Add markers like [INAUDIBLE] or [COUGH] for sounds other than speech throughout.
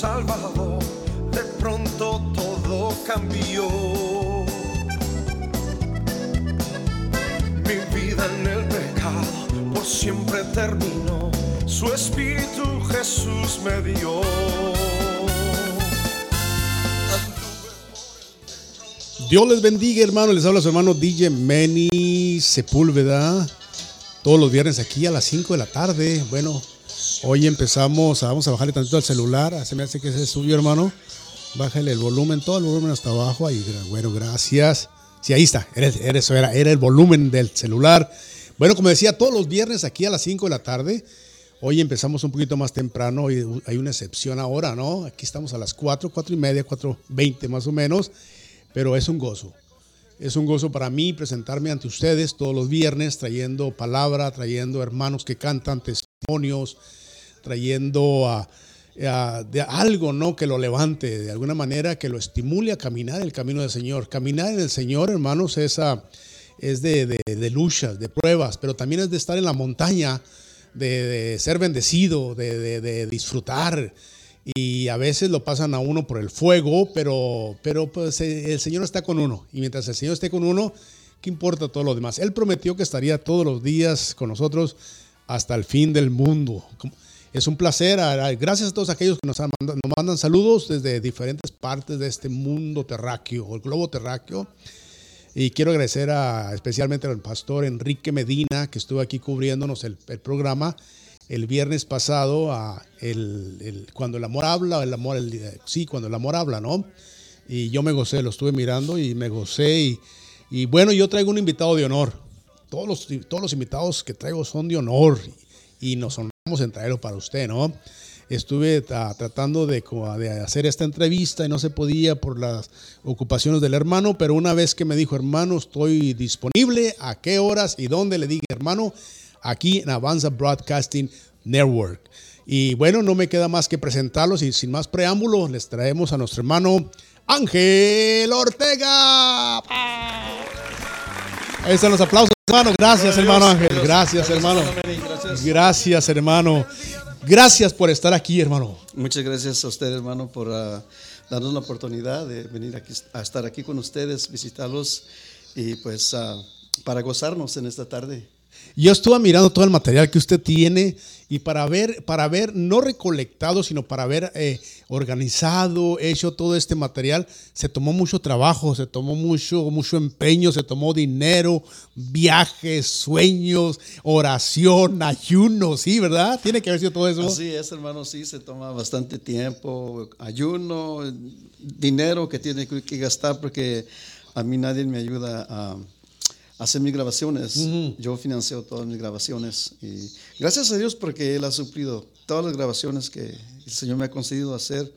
Salvador, de pronto todo cambió. Mi vida en el pecado por siempre terminó, su Espíritu Jesús me dio. Dios les bendiga, hermano. Les habla su hermano DJ Manny Sepúlveda. Todos los viernes aquí a las 5 de la tarde. Bueno, hoy empezamos. Vamos a bajarle tantito al celular. Se me hace que se subió, hermano. Bájale el volumen, todo el volumen hasta abajo. Ahí, bueno, gracias. Sí, ahí está. Era eso era, era el volumen del celular. Bueno, como decía, todos los viernes aquí a las 5 de la tarde. Hoy empezamos un poquito más temprano. Hay una excepción ahora, ¿no? Aquí estamos a las 4, 4 y media, 4.20 más o menos pero es un gozo. Es un gozo para mí presentarme ante ustedes todos los viernes trayendo palabra, trayendo hermanos que cantan testimonios, trayendo a, de algo ¿no? que lo levante, de alguna manera que lo estimule a caminar el camino del Señor. Caminar en el Señor, hermanos, esa, es de, de, de luchas, de pruebas, pero también es de estar en la montaña, de, de ser bendecido, de, disfrutar y a veces lo pasan a uno por el fuego, pero, pero pues eh, el Señor está con uno. Y mientras el Señor esté con uno, ¿qué importa todo lo demás? Él prometió que estaría todos los días con nosotros hasta el fin del mundo. Es un placer. Gracias a todos aquellos que nos, nos mandan saludos desde diferentes partes de este mundo terráqueo, el globo terráqueo. Y quiero agradecer a, especialmente al pastor Enrique Medina, que estuvo aquí cubriéndonos el, el programa el viernes pasado a el, cuando el amor habla, el amor, sí, cuando el amor habla, ¿no? Y yo me gocé, lo estuve mirando y me gocé. Y, y bueno, yo traigo un invitado de honor. Todos los, todos los invitados que traigo son de honor y, nos honramos en traerlo para usted, ¿no? Estuve tratando de, de hacer esta entrevista y no se podía por las ocupaciones del hermano, pero una vez que me dijo, hermano, estoy disponible, ¿a qué horas y dónde? Le dije, hermano, aquí en Avanza Broadcasting Network. Y bueno, no me queda más que presentarlos y sin más preámbulos les traemos a nuestro hermano Ángel Ortega. Ahí están los aplausos, hermano. Gracias, hermano Ángel. Gracias, hermano. Gracias, hermano. Gracias por estar aquí, hermano. Muchas gracias a usted, hermano, por ah, darnos la oportunidad de venir aquí, a estar aquí con ustedes, visitarlos y pues ah, para gozarnos en esta tarde. Yo estuve mirando todo el material que usted tiene y para ver, para ver, no recolectado, sino para ver eh, organizado, hecho todo este material, se tomó mucho trabajo, se tomó mucho, mucho empeño, se tomó dinero, viajes, sueños, oración, ayuno, sí, ¿verdad? Tiene que haber sido todo eso. Así es, hermano, sí, se toma bastante tiempo, ayuno, dinero que tiene que gastar porque a mí nadie me ayuda a hacer mis grabaciones. Yo financio todas mis grabaciones y gracias a Dios porque Él ha suplido todas las grabaciones que el Señor me ha concedido hacer.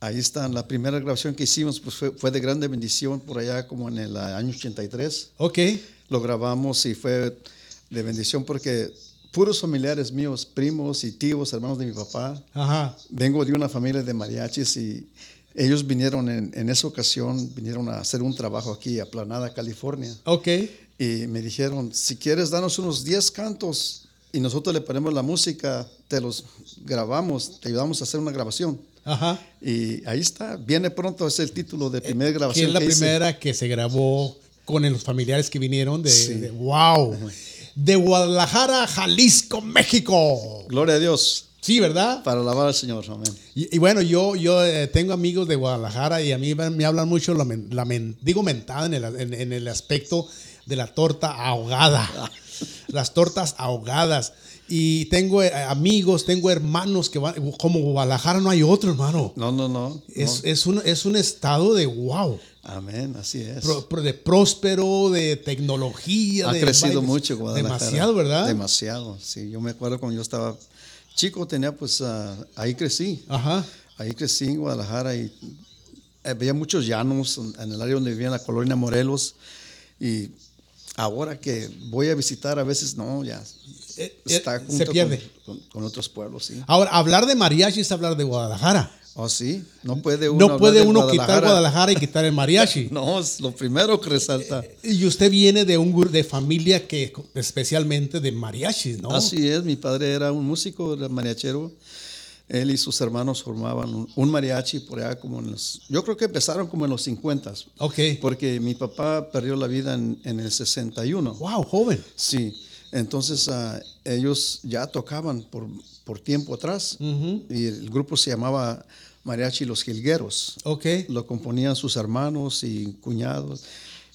Ahí están. La primera grabación que hicimos pues fue, de grande bendición por allá como en el año 83. Ok. Lo grabamos y fue de bendición porque puros familiares míos, primos y tíos, hermanos de mi papá. Ajá. Vengo de una familia de mariachis y ellos vinieron en, esa ocasión, vinieron a hacer un trabajo aquí a Planada, California. Ok. Y me dijeron, si quieres, danos unos 10 cantos y nosotros le ponemos la música, te los grabamos, te ayudamos a hacer una grabación. Ajá. Y ahí está, viene pronto, es el título de primera grabación. Que es la primera que se grabó con los familiares que vinieron de, wow. De Guadalajara, Jalisco, México. Gloria a Dios. Sí, ¿verdad? Para alabar al Señor, amén. Y, bueno, yo, yo eh, tengo amigos de Guadalajara y a mí me hablan mucho, la, digo mentada en el, en, el, aspecto de la torta ahogada. [LAUGHS] Las tortas ahogadas. Y tengo eh, amigos, tengo hermanos que van, como Guadalajara no hay otro, hermano. No, no, no. Es, Es, un, es un estado de wow. Amén, así es. de próspero, de tecnología. Ha crecido mucho Guadalajara. Demasiado, ¿verdad? Demasiado, sí. Yo me acuerdo cuando yo estaba chico tenía, pues ah, ahí crecí. Ajá. Ahí crecí en Guadalajara y eh, veía muchos llanos en el área donde vivía en la colonia Morelos. Y ahora que voy a visitar, a veces no, ya eh, eh, está se pierde. Con, otros pueblos, sí. Ahora, hablar de mariachi es hablar de Guadalajara. Oh, sí. No puede uno, No puede quitar Guadalajara y quitar el mariachi. [LAUGHS] No, es lo primero que resalta. Y usted viene de un de familia que especialmente de mariachis, ¿no? Así es, mi padre era un músico, era mariachero. Él y sus hermanos formaban un, mariachi por allá como en los... Yo creo que empezaron como en los 50, Ok. porque mi papá perdió la vida en, en el 61. Wow, joven. Sí, entonces ah, ellos ya tocaban por, por tiempo atrás y el grupo se llamaba Mariachi Los Jilgueros. Ok. Lo componían sus hermanos y cuñados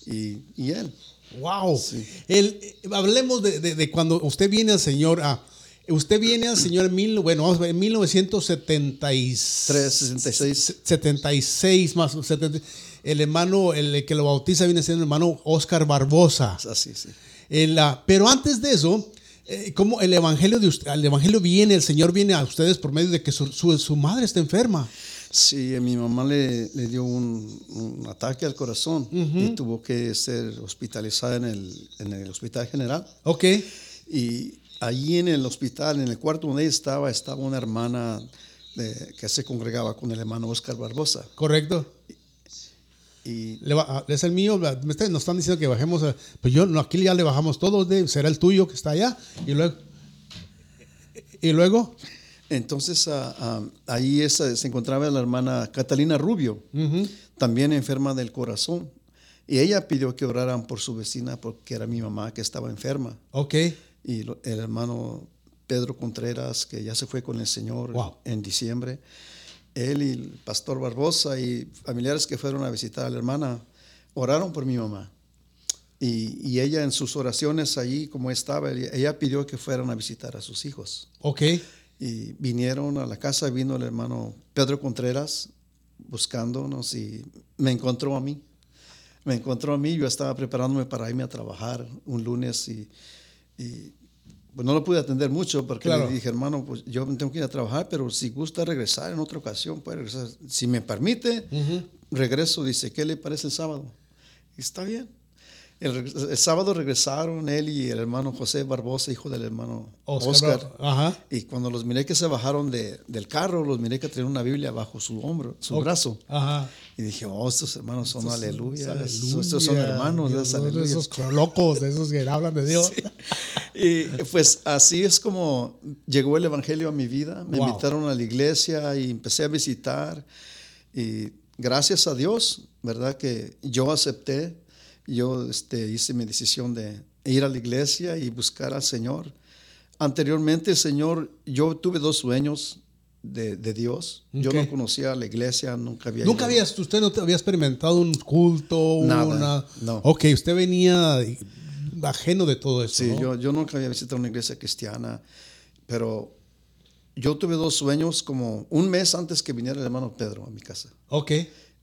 y, y él. Wow. El, eh, hablemos de, de- de cuando usted viene al Señor. ah, usted viene al Señor en, mil, bueno, vamos a ver, en 1976. 366. 76 más. 70. el hermano, el que lo bautiza viene siendo el hermano Oscar Barbosa. Así, sí. El, ah, pero antes de eso, eh, como el evangelio de usted, el evangelio viene, el Señor viene a ustedes por medio de que su, su- su madre está enferma. Sí, a mi mamá le, le dio un, un ataque al corazón y tuvo que ser hospitalizada en el, en el hospital general. Ok. Y allí en el hospital, en el cuarto donde ella estaba, estaba una hermana de- que se congregaba con el hermano Oscar Barbosa. Correcto. Y Le ba- ah, es el mío, me está- nos están diciendo que bajemos, pues yo, no, aquí ya le bajamos todos, de, será el tuyo que está allá, y luego, y luego, entonces ah, ah, ahí esa- se encontraba la hermana Catalina Rubio, también enferma del corazón. Y ella pidió que oraran por su vecina porque era mi mamá que estaba enferma. ok, y lo- el hermano Pedro Contreras, que ya se fue con el Señor Wow. en diciembre, él y el pastor Barbosa y familiares que fueron a visitar a la hermana oraron por mi mamá. Y, y ella en sus oraciones allí, como estaba, ella ella pidió que fueran a visitar a sus hijos. ok, Y vinieron a la casa, vino el hermano Pedro Contreras buscándonos y me encontró a mí. Me encontró a mí, yo estaba preparándome para irme a trabajar un lunes y, y, pues no lo pude atender mucho porque Claro. le dije, hermano, pues yo tengo que ir a trabajar, pero si gusta regresar en otra ocasión, puede regresar. Si me permite, regreso. Dice, ¿qué le parece el sábado? Y está bien. El, sábado regresaron él y el hermano José Barbosa, hijo del hermano Oscar, Oscar. ajá, Y cuando los miré que se bajaron de- del carro, los miré que tenían una Biblia bajo su hombro, su brazo. ajá. Y dije, oh, estos hermanos son aleluya. Aleluya. Estos son hermanos, Dios, aleluya. esos locos, de esos que hablan de Dios. [LAUGHS] Y pues así es como llegó el Evangelio a mi vida. Me Wow. invitaron a la iglesia y empecé a visitar. Y gracias a Dios, ¿verdad? Que yo acepté, yo este, hice mi decisión de ir a la iglesia y buscar al Señor. Anteriormente, Señor, yo tuve dos sueños de, de Dios. Yo no conocía la iglesia, nunca había Nunca ido. habías, usted no había experimentado un culto, Nada, una... no. Ok, usted venía ajeno de todo eso, Sí, ¿no? yo, yo nunca había visitado una iglesia cristiana, pero yo tuve dos sueños como un mes antes que viniera el hermano Pedro a mi casa. Ok,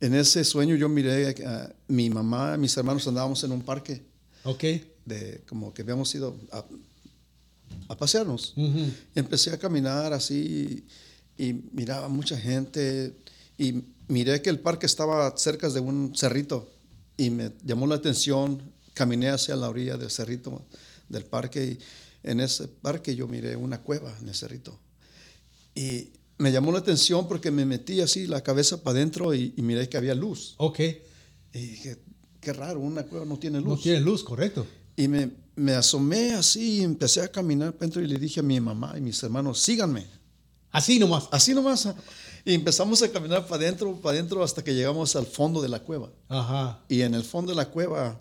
En ese sueño yo miré a mi mamá, mis hermanos andábamos en un parque, ok, de, como que habíamos ido a, a pasearnos. Ujú. Empecé a caminar así y miraba mucha gente y miré que el parque estaba cerca de un cerrito y me llamó la atención. Caminé hacia la orilla del cerrito del parque y en ese parque yo miré una cueva en el cerrito. Y me llamó la atención porque me metí así la cabeza para adentro y, y miré que había luz. ok. Y dije, qué raro, una cueva no tiene luz. No tiene luz, correcto. Y me, me asomé así y empecé a caminar para adentro y le dije a mi mamá y mis hermanos, síganme. Así nomás. Así nomás. Y empezamos a caminar para adentro, para adentro hasta que llegamos al fondo de la cueva. Ajá. Y en el fondo de la cueva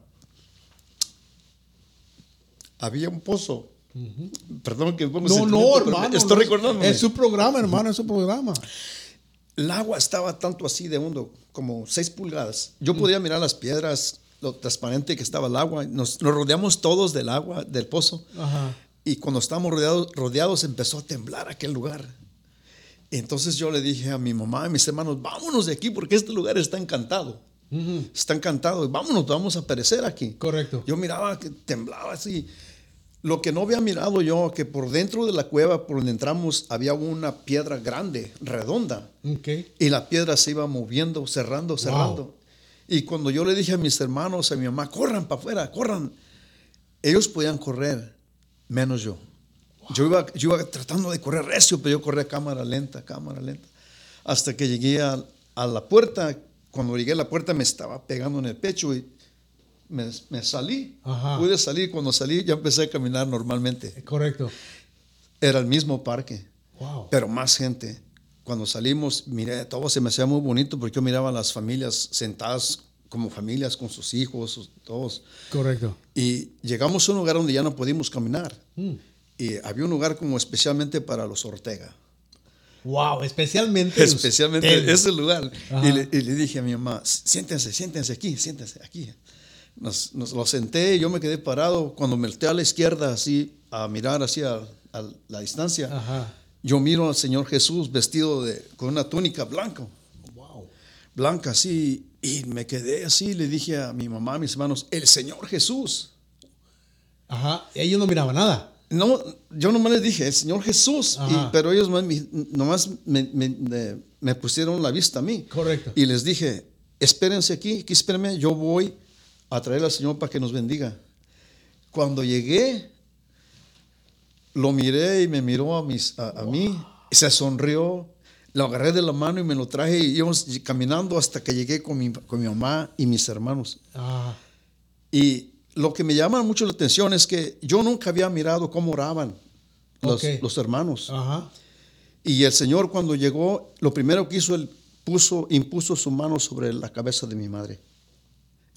había un pozo. Perdón que pongo No, no, hermano. Estoy no, recordando. Es su programa, hermano, es su programa. El agua estaba tanto así de hondo, como 6 pulgadas. Yo Mm. podía mirar las piedras, lo transparente que estaba el agua. Nos, nos rodeamos todos del agua, del pozo. Ajá. Y cuando estábamos rodeados, rodeados empezó a temblar aquel lugar. Entonces yo le dije a mi mamá y mis hermanos, vámonos de aquí porque este lugar está encantado. Está encantado. Vámonos, vamos a perecer aquí. Correcto. Yo miraba que temblaba así. Lo que no había mirado yo, que por dentro de la cueva, por donde entramos, había una piedra grande, redonda. Y la piedra se iba moviendo, cerrando, cerrando. Y cuando yo le dije a mis hermanos, a mi mamá, corran para afuera, corran. Ellos podían correr, menos yo. Yo, iba, yo iba tratando de correr recio, pero yo corría cámara lenta, cámara lenta. hasta que llegué a, a la puerta. Cuando llegué a la puerta me estaba pegando en el pecho y me, me salí. Ajá. Pude salir. Cuando salí ya empecé a caminar normalmente. Correcto. Era el mismo parque, Wow. pero más gente. Cuando salimos, miré, todo se me hacía muy bonito porque yo miraba a las familias sentadas como familias con sus hijos, todos. Correcto. Y llegamos a un lugar donde ya no pudimos caminar. Mm. Y había un lugar como especialmente para los Ortega. Wow, especialmente. [LAUGHS] Especialmente ustedes. ese lugar. Y le, y le dije a mi mamá, siéntense, siéntense aquí, siéntense aquí. Nos, nos lo senté, yo me quedé parado. Cuando me volteé a la izquierda, así, a mirar hacia a la distancia, Ajá. yo miro al Señor Jesús vestido de, con una túnica blanca, Wow. blanca así. Y me quedé así, le dije a mi mamá, a mis hermanos, el Señor Jesús. Ajá. Y ellos no miraban nada. No, yo nomás les dije, el Señor Jesús, y- pero ellos nomás me, me- me- me pusieron la vista a mí. Correcto. Y les dije, espérense aquí, aquí espérenme, yo voy a traer al Señor para que nos bendiga. Cuando llegué, lo miré y me miró a, mis, a, a mí, y se sonrió, lo agarré de la mano y me lo traje y íbamos caminando hasta que llegué con mi, con mi mamá y mis hermanos. Ah, Y lo que me llama mucho la atención es que yo nunca había mirado cómo oraban los, los hermanos. ajá. Y el Señor cuando llegó, lo primero que hizo, él puso, impuso su mano sobre la cabeza de mi madre.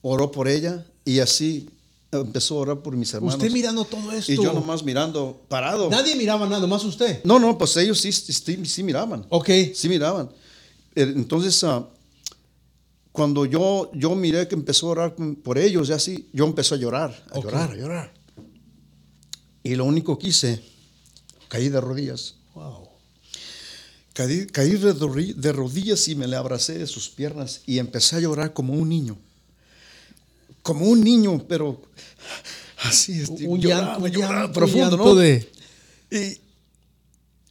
Oró por ella y así empezó a orar por mis hermanos. Usted mirando todo esto. y yo nomás mirando, parado. Nadie miraba nada, más usted. No, no, pues ellos sí, sí, sí, miraban. Ok. Sí miraban. Eh, Entonces, ah, cuando yo, yo miré que empezó a orar por ellos, ya así, yo empecé a llorar, a llorar, a llorar. Y lo único que hice, caí de rodillas. Wow. Caí, caí de rodillas y me le abracé de sus piernas y empecé a llorar como un niño. Como un niño, pero así, este, Un lloraba, llanto, un lloraba llanto, profundo, llanto ¿no? de. Y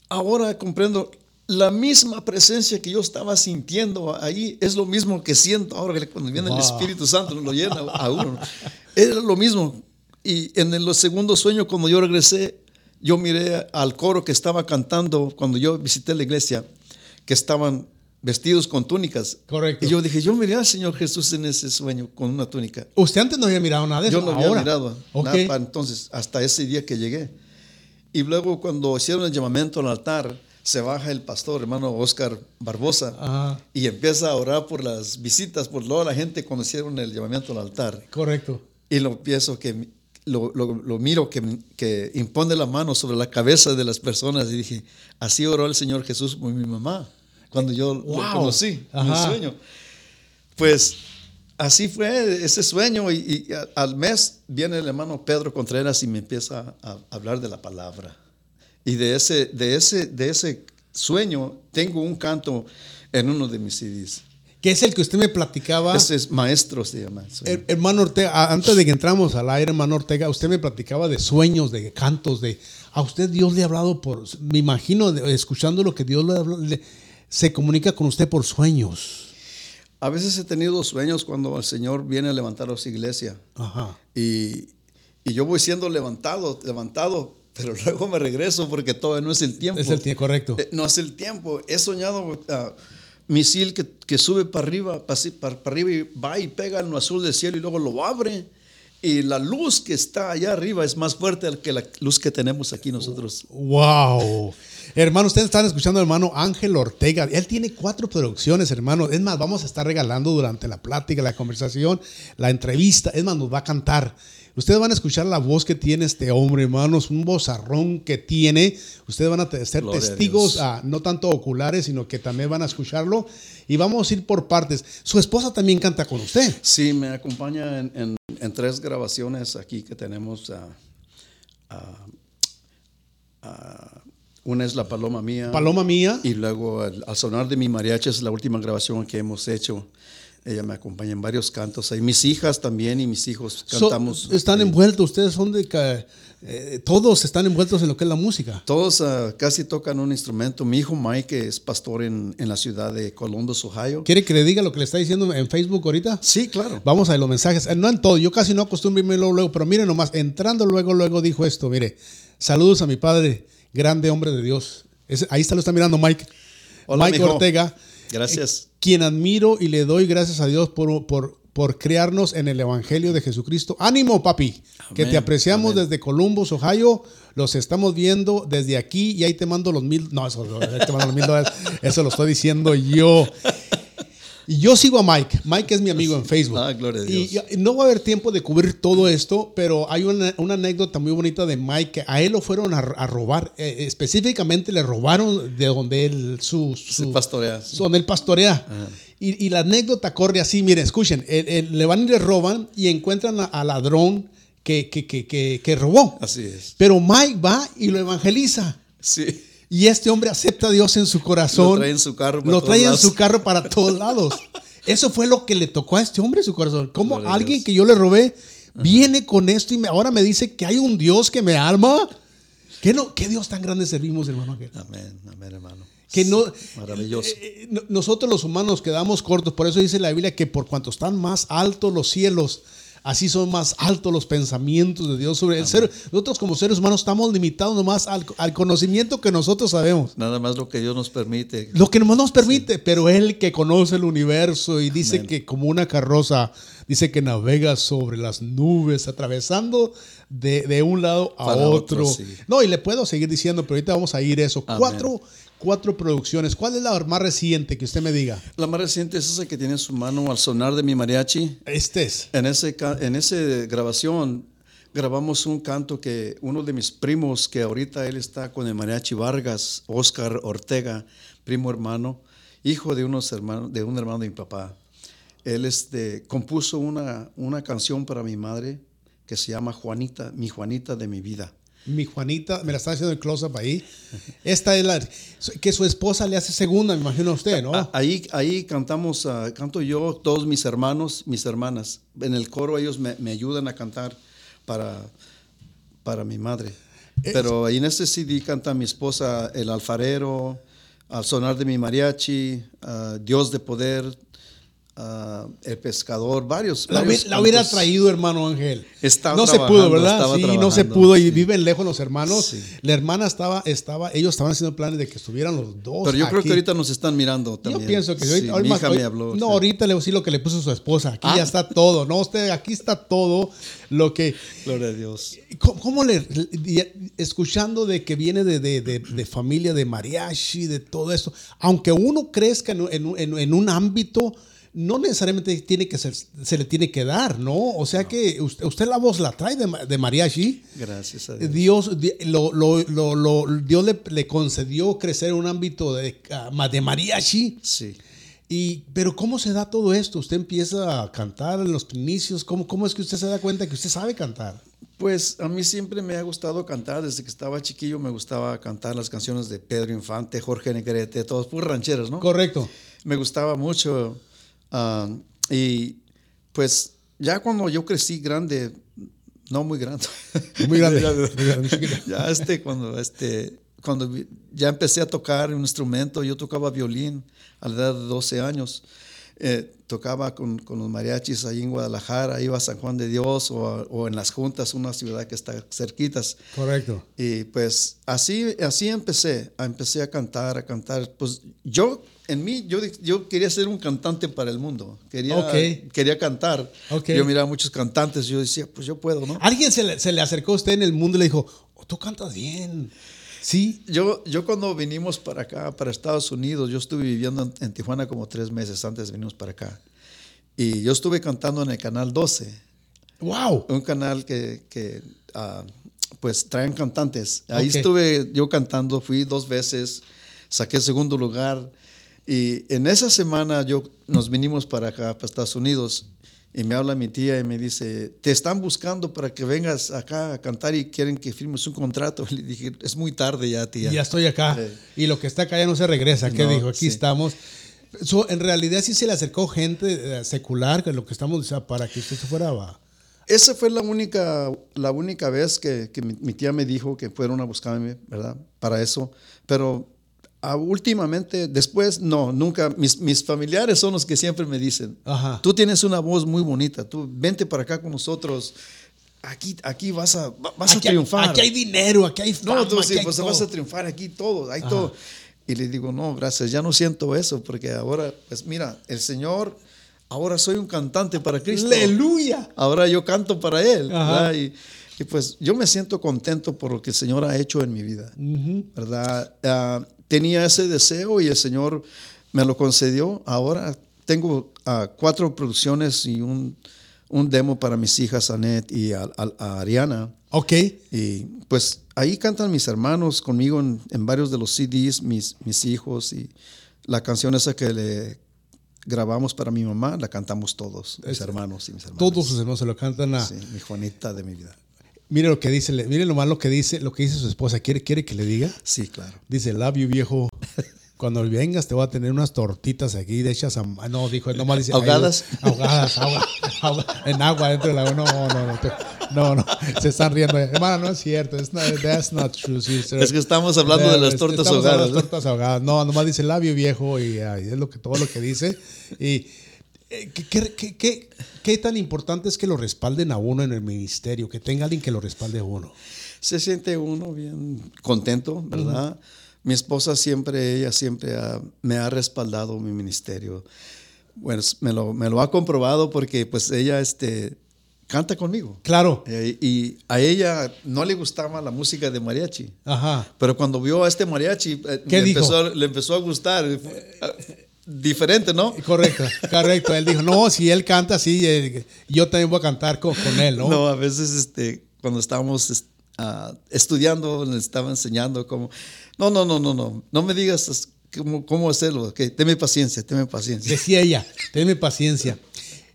ahora comprendo, la misma presencia que yo estaba sintiendo ahí es lo mismo que siento ahora que cuando viene Wow. el Espíritu Santo, lo llena a uno. Era lo mismo. Y en el segundo sueño, cuando yo regresé, yo miré al coro que estaba cantando cuando yo visité la iglesia, que estaban vestidos con túnicas. Correcto. Y yo dije, yo miré al Señor Jesús en ese sueño con una túnica. Usted antes no había mirado nada de eso. Yo no había mirado Ok. nada entonces, hasta ese día que llegué. Y luego cuando hicieron el llamamiento al altar, se baja el pastor, hermano Oscar Barbosa, Ajá. y empieza a orar por las visitas, por toda la gente cuando hicieron el llamamiento al altar. Correcto. Y lo pienso que, lo, lo- lo miro que, que impone la mano sobre la cabeza de las personas y dije, así oró el Señor Jesús por mi mamá, cuando yo Wow. lo conocí Ajá. sueño. Pues así fue ese sueño y, y al mes viene el hermano Pedro Contreras y me empieza a, hablar de la palabra. Y de ese, de, ese, de ese sueño tengo un canto en uno de mis CDs. Que es el que usted me platicaba. Ese es Maestro, se llama. el Hermano Ortega, antes de que entramos al aire, hermano Ortega, usted me platicaba de sueños, de cantos, de a usted Dios le ha hablado por, me imagino, escuchando lo que Dios le, le- se comunica con usted por sueños. A veces he tenido sueños cuando el Señor viene a levantar a su iglesia Ajá. y, y yo voy siendo levantado, levantado, [LAUGHS] pero luego me regreso porque todavía no es el tiempo. Es el tiempo, correcto. Eh, No es el tiempo. He soñado ah, misil que, que sube para arriba, para, para arriba y va y pega en lo azul del cielo y luego lo abre. Y la luz que está allá arriba es más fuerte que la luz que tenemos aquí nosotros. Wow. Hermano, ustedes están escuchando al hermano Ángel Ortega. Él tiene cuatro producciones, hermano. Es más, vamos a estar regalando durante la plática, la conversación, la entrevista. Es más, nos va a cantar. Ustedes van a escuchar la voz que tiene este hombre, hermanos, un vozarrón que tiene. Ustedes van a ser Gloria testigos, ah, no tanto oculares, sino que también van a escucharlo. Y vamos a ir por partes. Su esposa también canta con usted. Sí, me acompaña en, en- en tres grabaciones aquí que tenemos. ah, ah, una es La Paloma Mía. Paloma mía. Y luego al, al sonar de mi mariachi es la última grabación que hemos hecho. Ella me acompaña en varios cantos. ahí. mis hijas también y mis hijos So- cantamos. están eh, envueltos, ustedes son de... eh, todos están envueltos en lo que es la música. Todos ah, casi tocan un instrumento. Mi hijo Mike es pastor en, en la ciudad de Columbus, Ohio. ¿Quiere que le diga lo que le está diciendo en Facebook ahorita? Sí, claro. Vamos a los mensajes. Eh, No en todo, yo casi no acostumbro irme luego, luego, pero miren nomás, entrando luego, luego dijo esto, mire, saludos a mi padre, grande hombre de Dios. Ahí está, lo está mirando Mike. Hola, Mike mijo. Ortega. Gracias. quien admiro y le doy gracias a Dios por, por, por crearnos en el Evangelio de Jesucristo. Ánimo, papi, que te apreciamos amén. desde Columbus, Ohio. Los estamos viendo desde aquí y ahí te mando los mil. No, eso, ahí te mando los mil dólares. Eso lo estoy diciendo yo. Y yo sigo a Mike. Mike es mi amigo en [LAUGHS] Facebook. Ah, gloria a Dios. Y, no va a haber tiempo de cubrir todo esto, pero hay una, una anécdota muy bonita de Mike que a él lo fueron a, a robar. eh, específicamente le robaron de donde él su, su, pastorea. donde él pastorea. Y, y la anécdota corre así, miren, escuchen, el- el- le van y le roban y encuentran al ladrón que, que, que, que, que robó. Así es. Pero Mike va y lo evangeliza. Sí. Y este hombre acepta a Dios en su corazón. Lo trae en su carro para Lo trae en su carro para [LAUGHS] todos lados. Eso fue lo que le tocó a este hombre en su corazón. Como alguien que yo le robé viene con esto y me- ahora me dice que hay un Dios que me alma. ¿Qué, no, ¿Qué Dios tan grande servimos, hermano? Amén, amén, hermano. Que no, Maravilloso. eh, eh, no- nosotros los humanos quedamos cortos, por eso dice la Biblia que por cuanto están más altos los cielos, así son más altos los pensamientos de Dios sobre el ser. Nosotros como seres humanos estamos limitados nomás al, al conocimiento que nosotros sabemos. Nada más lo que Dios nos permite. Lo que nomás nos permite, pero Él que conoce el universo y dice que como una carroza, dice que navega sobre las nubes, atravesando de, de un lado a Para otro. otro, sí. No, y le puedo seguir diciendo, pero ahorita vamos a ir eso. Amén. Cuatro, cuatro producciones. ¿Cuál es la más reciente que usted me diga? La más reciente es esa que tiene en su mano al sonar de mi mariachi. Este es. En ese en esa grabación grabamos un canto que uno de mis primos, que ahorita él está con el mariachi Vargas, Oscar Ortega, primo hermano, hijo de, unos hermanos, de un hermano de mi papá. Él este, compuso una, una canción para mi madre que se llama Juanita, mi Juanita de mi vida. Mi Juanita, me la está haciendo el close-up ahí. Esta es la que su esposa le hace segunda, me imagino a usted, ¿no? Ahí, ahí cantamos, ah, canto yo, todos mis hermanos, mis hermanas. En el coro ellos me, me ayudan a cantar para, para mi madre. Pero ahí en este CD canta mi esposa El Alfarero, Al Sonar de mi Mariachi, ah, Dios de Poder, ah, El Pescador, varios. La, varios hubi- la hubiera traído, hermano Ángel. Estaba no se pudo, ¿verdad? Sí, no se pudo y sí. viven lejos los hermanos. Sí. La hermana estaba, estaba, ellos estaban haciendo planes de que estuvieran los dos. Pero yo creo que ahorita nos están mirando también. Yo pienso que Sí, ahorita, hoy mi hija hoy- me habló. No, sí. ahorita le decir lo que le puso su esposa. Aquí Ah. ya está todo. No, usted, aquí está todo lo que. Gloria a Dios. ¿Cómo, cómo le, escuchando de que viene de, de- de- de familia de mariachi, de todo esto, aunque uno crezca en, en- en un ámbito, no necesariamente tiene que ser, se le tiene que dar, ¿no? O sea que usted, usted la voz la trae de, de mariachi. Gracias a Dios. Dios, di- lo, lo- lo- lo- Dios le, le concedió crecer en un ámbito de, ah, de mariachi. Sí. Y, pero ¿cómo se da todo esto? Usted empieza a cantar en los inicios. ¿Cómo, ¿Cómo es que usted se da cuenta que usted sabe cantar? Pues a mí siempre me ha gustado cantar, desde que estaba chiquillo me gustaba cantar las canciones de Pedro Infante, Jorge Negrete, todos puros rancheros, ¿no? Correcto. Me gustaba mucho. Y pues ya cuando yo crecí grande, no muy grande. [LAUGHS] Muy grande. [LAUGHS] ya, ya, este, cuando, este, cuando ya empecé a tocar un instrumento, yo tocaba violín a la edad de 12 años. Eh, tocaba con, con los mariachis ahí en Guadalajara, iba a San Juan de Dios o, a- o en Las Juntas, una ciudad que está cerquitas. Correcto. Y pues así, así empecé, a, empecé a cantar, a cantar. Pues yo, en mí, yo, yo quería ser un cantante para el mundo. Quería, Ok. quería cantar. Ok. Yo miraba muchos cantantes, yo decía, pues yo puedo, ¿no? Alguien se le, se le acercó a usted en el mundo y le dijo, oh, tú cantas bien. Sí. Yo, yo cuando vinimos para acá, para Estados Unidos, yo estuve viviendo en, en Tijuana como tres meses antes de venirnos para acá. Y yo estuve cantando en el Canal 12, Wow. un canal que, que, ah, pues traen cantantes. Ahí estuve yo cantando, fui dos veces, saqué segundo lugar. Y en esa semana yo, nos vinimos para acá, para Estados Unidos. Y me habla mi tía y me dice, te están buscando para que vengas acá a cantar y quieren que firmes un contrato. [LAUGHS] Le dije, es muy tarde ya, tía. Ya estoy acá. Y lo que está acá ya no se regresa. ¿Qué No, dijo? Aquí sí. estamos. So, en realidad sí se le acercó gente eh, secular, que lo que estamos diciendo, para que usted se fuera. va. Esa fue la única, la única vez que, que mi, mi tía me dijo que fueron a buscarme, ¿verdad? Para eso. Pero ah, últimamente, después, no, nunca. Mis, mis familiares son los que siempre me dicen, Ajá. tú tienes una voz muy bonita, tú vente para acá con nosotros. Aquí, aquí vas a, va- vas a Aquí triunfar. Aquí hay dinero, aquí hay fama. no, tú sí, pues todo. vas a triunfar aquí todo, hay Ajá. todo. Y le digo, no, gracias, ya no siento eso, porque ahora, pues mira, el Señor, ahora soy un cantante para Cristo. Aleluya. Ahora yo canto para Él. Y, pues yo me siento contento por lo que el Señor ha hecho en mi vida. ¿verdad? Ah, tenía ese deseo y el Señor me lo concedió. Ahora tengo ah, cuatro producciones y un, un demo para mis hijas, Anet y a, a- a Ariana. Ok. Y pues ahí cantan mis hermanos conmigo en, en varios de los CDs, mis, mis hijos. Y la canción esa que le grabamos para mi mamá, la cantamos todos, mis hermanos y mis hermanas. Todos sus hermanos se lo cantan a. Sí, mi Juanita de mi vida. Mire lo que dice, mire lo malo que dice, lo que dice su esposa. ¿Quiere, quiere que le diga? Sí, claro. Dice, you, viejo. [LAUGHS] Cuando vengas te voy a tener unas tortitas aquí de hechas a... ma- No, dijo, nomás dice... ¿Ahogadas? "Ay, ahogadas, agua, agua- en agua dentro de la... No, no, no. No, no. Se están riendo. Hermana, no es cierto. It's not- that's not true, sister. Es que estamos hablando de las tortas de ahogadas. las tortas ahogadas. No, nomás dice labio viejo y ay, es lo que, todo lo que dice. Y ¿qué, qué, qué- qué- qué tan importante es que lo respalden a uno en el ministerio? Que tenga alguien que lo respalde a uno. se siente uno bien contento, ¿verdad? Mi esposa siempre, ella siempre ha- me ha respaldado mi ministerio. Bueno, me lo, me lo ha comprobado porque pues ella este, canta conmigo. Claro. Eh, y a ella no le gustaba la música de mariachi. Ajá. Pero cuando vio a este mariachi, eh, ¿Qué le? Empezó, le empezó a gustar. Diferente, ¿no? Correcto, correcto. Él dijo, no, si él canta así, eh, yo también voy a cantar con, con él, ¿no? No, a veces este, cuando estábamos es- ah, estudiando, le estaba enseñando cómo. No, no, no, no, no. No me digas cómo, cómo hacerlo. ok, Tenme paciencia, tenme paciencia. Decía ella, tenme paciencia.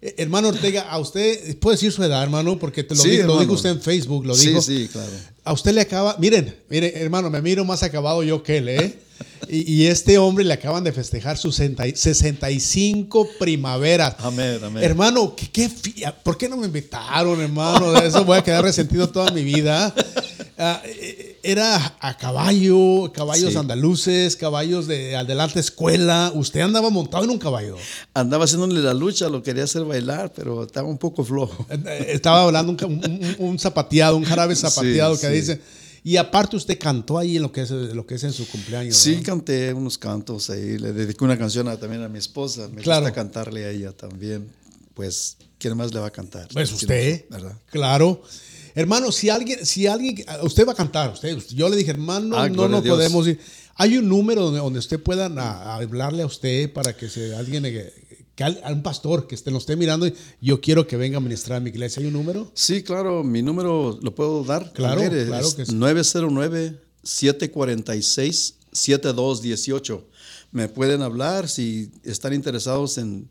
Eh, Hermano Ortega, a usted, puede decir su edad, hermano, porque te lo, Sí, dijo, lo dijo usted en Facebook, lo Sí, dijo. sí, claro. A usted le acaba, miren, miren, hermano, me miro más acabado yo que él, ¿eh? Y, y este hombre le acaban de festejar sus 60 y- 65 primaveras. Amén, amén. Hermano, ¿qué, qué fi- ¿por qué no me invitaron, hermano? De eso voy a quedar resentido toda mi vida. Ah, eh, era a caballo, caballos Sí. andaluces, caballos de, de la alta escuela. Usted andaba montado en un caballo. Andaba haciéndole la lucha, lo quería hacer bailar, pero estaba un poco flojo. Eh, Estaba hablando un, ca- un- un- un zapateado, un jarabe zapateado Sí, que sí. dice. Y aparte usted cantó ahí en lo que es, lo que es en su cumpleaños. Sí, ¿no? canté unos cantos ahí. Le dediqué una canción a- también a mi esposa. Me Claro. gusta cantarle a ella también. Pues, ¿quién más le va a cantar? Pues usted, ¿Verdad? claro. Hermano, si alguien, si alguien, usted va a cantar, usted, yo le dije, hermano, Ah, no nos podemos ir. Hay un número donde, donde usted pueda hablarle a usted para que se alguien, que al- a un pastor que esté, lo esté mirando y yo quiero que venga a ministrar a mi iglesia. ¿Hay un número? Sí, claro, mi número lo puedo dar. Claro, aire, claro que sí. 909-746-7218. Me pueden hablar si están interesados en,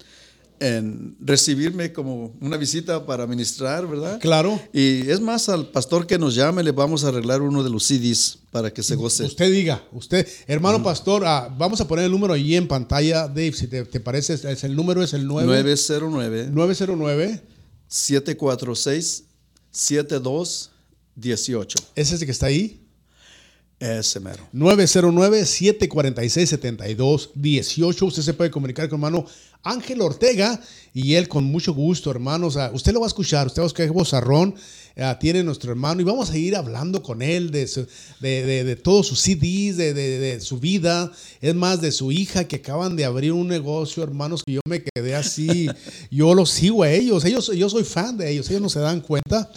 en recibirme como una visita para ministrar, ¿verdad? Claro. Y es más, al pastor que nos llame le vamos a arreglar uno de los CDs para que se goce. Usted diga, usted, hermano pastor, ah, vamos a poner el número ahí en pantalla, Dave, si te, te parece, es el número es el 9, 909 909, 746 7218. ese es el que está ahí. Ese mero. 909-746-7218. Usted se puede comunicar con hermano Ángel Ortega y él con mucho gusto, hermanos. ah, usted lo va a escuchar, usted va a escuchar bozarrón. ah, tiene nuestro hermano y vamos a ir hablando con él de, su- de, de- de todos sus CDs, de su vida, es más, de su hija que acaban de abrir un negocio, hermanos, que yo me quedé así, [LAUGHS] yo los sigo a ellos, ellos, yo soy fan de ellos, ellos no se dan cuenta.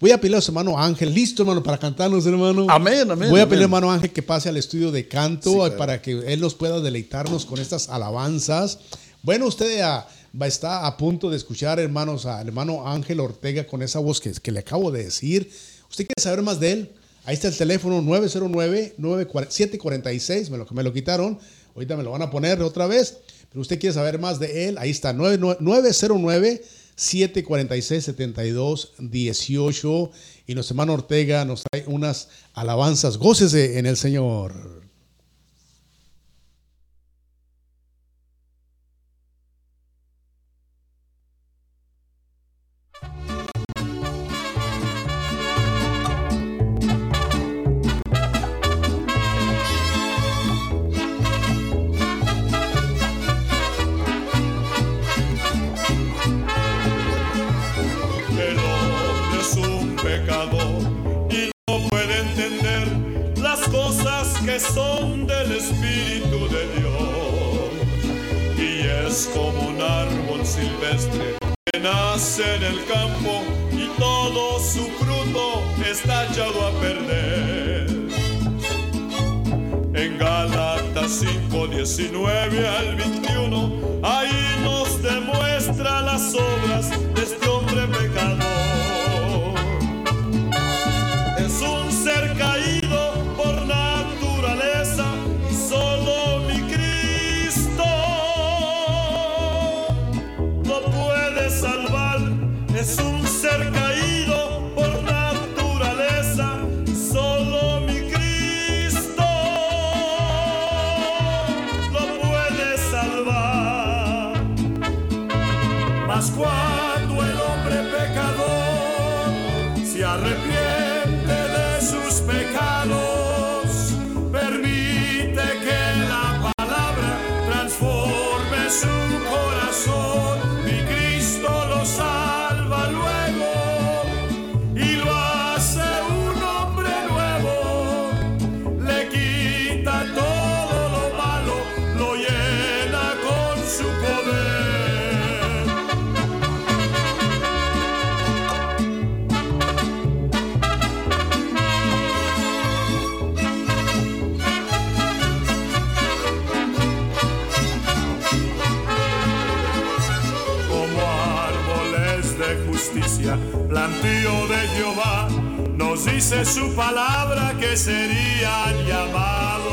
Voy a pedirle a su hermano Ángel, listo hermano, para cantarnos hermano. Amén, amén, Voy a pedirle hermano Ángel que pase al estudio de canto Sí, claro. para que él nos pueda deleitarnos con estas alabanzas. Bueno, usted va a estar a punto de escuchar, hermanos, al hermano Ángel Ortega con esa voz que, que le acabo de decir. ¿Usted quiere saber más de él? Ahí está el teléfono 909-746, me lo, me lo quitaron. Ahorita me lo van a poner otra vez. Pero usted quiere saber más de él, ahí está, 909-746-7218. Y nuestro hermano Ortega nos trae unas alabanzas. Gócese en el Señor. son del Espíritu de Dios. Y es como un árbol silvestre que nace en el campo y todo su fruto está echado a perder. En Galatas 5, 19 al 21, ahí nos demuestra las obras de este dice su palabra que serían llamados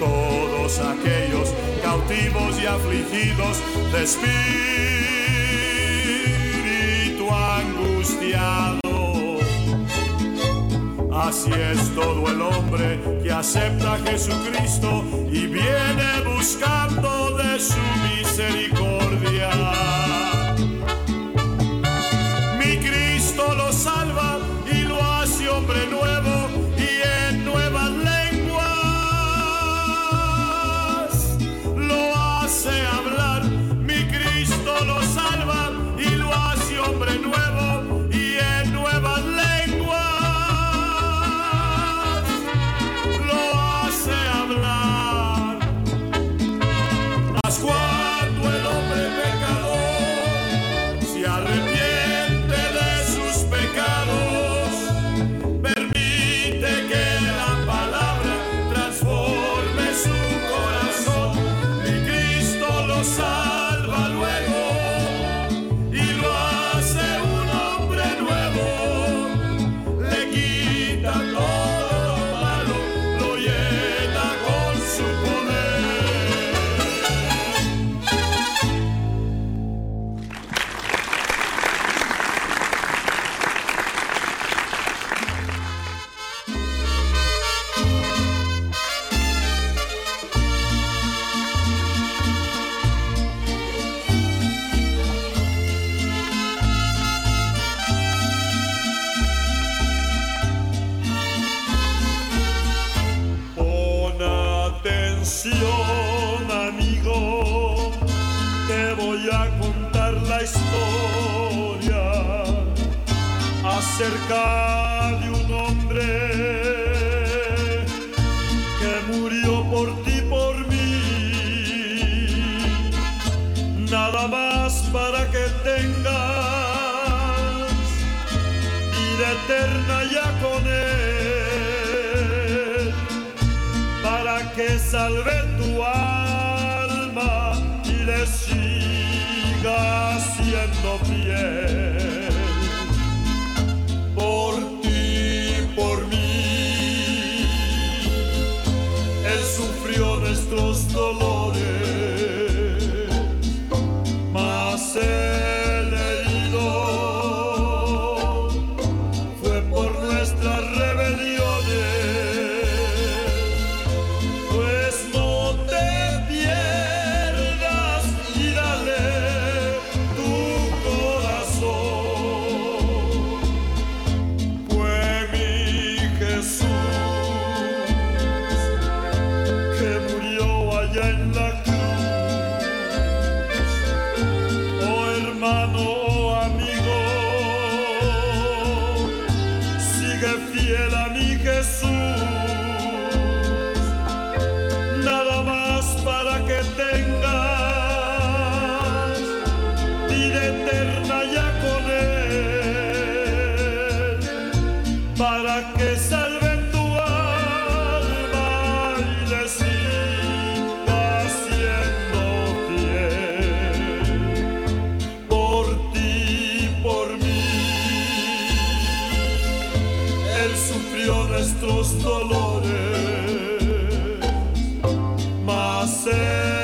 todos aquellos cautivos y afligidos de espíritu angustiado. Así es todo el hombre que acepta a Jesucristo y viene buscando de su misericordia. eterna ya con él, para que salve mas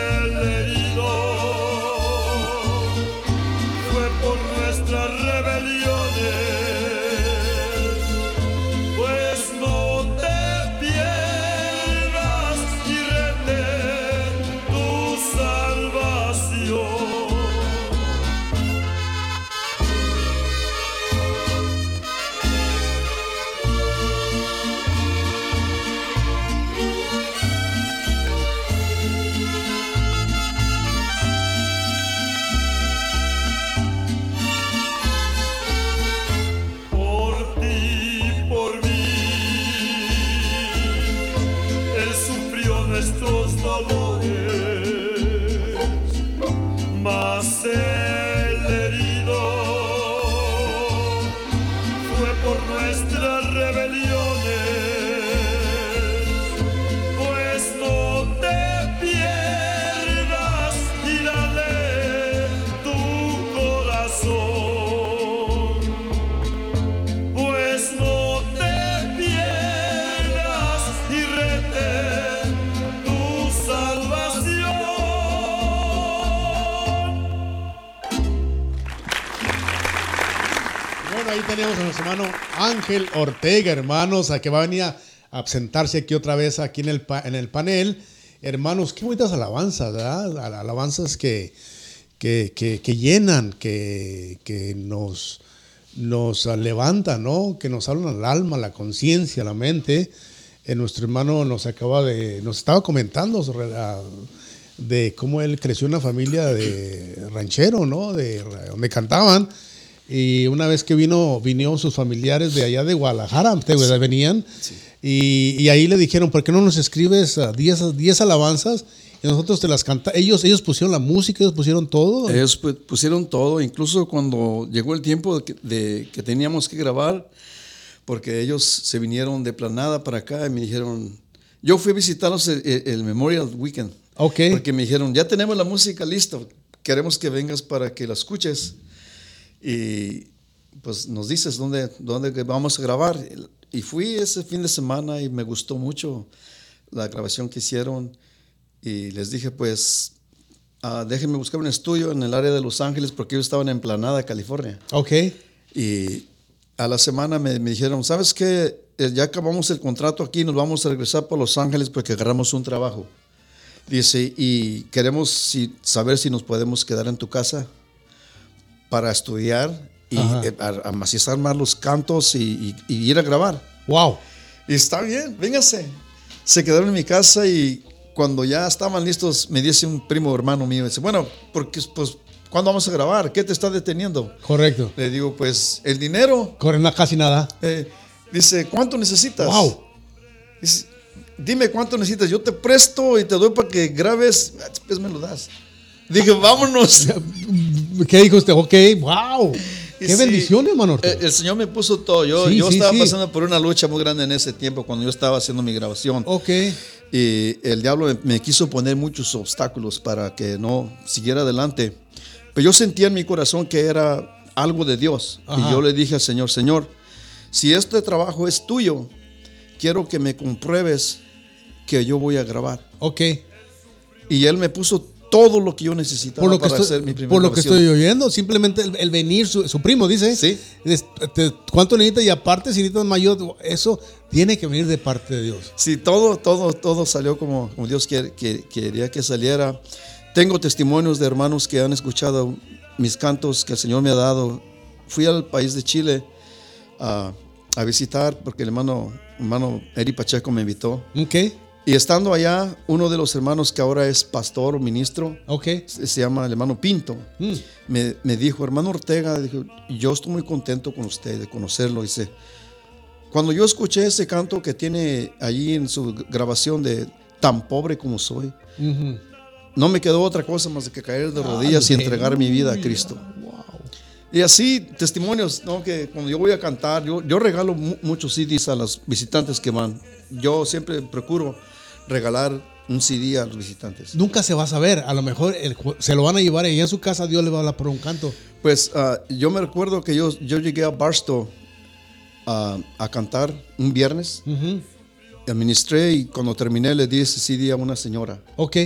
Ángel Ortega, hermanos, a que va a venir a absentarse aquí otra vez aquí en el, en el panel. Hermanos, qué bonitas alabanzas, ¿verdad? Al- Alabanzas que, que, que- llenan, que, que nos, nos levantan, ¿no? Que nos hablan al alma, la conciencia, la mente. Eh, nuestro hermano nos acaba de, nos estaba comentando sobre de cómo él creció en una familia de ranchero, ¿no? De donde cantaban. Y una vez que vino, vinieron sus familiares de allá de Guadalajara, te- venían, y, y ahí le dijeron, ¿por qué no nos escribes 10 10 alabanzas? Y nosotros te las cantamos. Ellos, ellos pusieron la música, ellos pusieron todo. Ellos pu- pusieron todo, incluso cuando llegó el tiempo de que, de que teníamos que grabar, porque ellos se vinieron de planada para acá y me dijeron, yo fui a visitarlos el, el- Memorial Weekend, ok. porque me dijeron, ya tenemos la música lista, queremos que vengas para que la escuches y pues nos dices dónde, dónde vamos a grabar. Y fui ese fin de semana y me gustó mucho la grabación que hicieron y les dije pues ah, déjenme buscar un estudio en el área de Los Ángeles porque ellos estaban en Planada, California. ok. Y a la semana me, me dijeron, ¿sabes qué? Eh, Ya acabamos el contrato aquí, nos vamos a regresar para Los Ángeles porque agarramos un trabajo. Dice, y queremos si- saber si nos podemos quedar en tu casa para estudiar y Ajá. eh, amacizar más los cantos y, y- y ir a grabar. Wow. Y está bien, véngase. Se quedaron en mi casa y cuando ya estaban listos, me dice un primo hermano mío, dice, bueno, porque, pues, ¿cuándo vamos a grabar? ¿Qué te está deteniendo? Correcto. Le digo, pues, el dinero. Corren casi nada. Eh, dice, ¿cuánto necesitas? Wow. Dice, dime cuánto necesitas, yo te presto y te doy para que grabes, Ah, después me lo das. Dije, vámonos. [LAUGHS] ¿Qué dijo usted? Ok, wow. Qué sí, bendición, hermano. eh, El, Señor me puso todo. Yo, Sí, yo sí, estaba pasando por una lucha muy grande en ese tiempo cuando yo estaba haciendo mi grabación. ok. Y el diablo me, me quiso poner muchos obstáculos para que no siguiera adelante. Pero yo sentía en mi corazón que era algo de Dios. Ajá. Y yo le dije al Señor, Señor, si este trabajo es tuyo, quiero que me compruebes que yo voy a grabar. Ok. Y Él me puso todo lo que yo necesitaba Por lo que, para estoy, hacer mi primera por lo que estoy oyendo, simplemente el, el venir, su, su primo dice, Sí. es- te- ¿cuánto necesitas? Y aparte, si necesitas mayor, eso tiene que venir de parte de Dios. Sí, todo, todo, todo salió como, como Dios quiere- que- quería que saliera. Tengo testimonios de hermanos que han escuchado mis cantos que el Señor me ha dado. Fui al país de Chile a, a visitar porque el hermano, hermano Eri Pacheco me invitó. Ok, Y estando allá, uno de los hermanos que ahora es pastor o ministro, ok. se se llama el hermano Pinto, Mm. me, me dijo, hermano Ortega, dijo, yo estoy muy contento con usted de conocerlo. Dice, cuando yo escuché ese canto que tiene allí en su grabación de Tan pobre como soy, Ujú. no me quedó otra cosa más que caer de rodillas y entregar mi vida a Cristo. Y así, testimonios, ¿no? Que cuando yo voy a cantar, yo, yo regalo mu- muchos CDs a los visitantes que van. Yo siempre procuro regalar un CD a los visitantes. Nunca se va a saber. A lo mejor el se lo van a llevar y en su casa Dios le va a hablar por un canto. Pues ah, yo me recuerdo que yo, yo llegué a Barstow a, a cantar un viernes Ujú. administré y cuando terminé le di ese CD a una señora. Ok.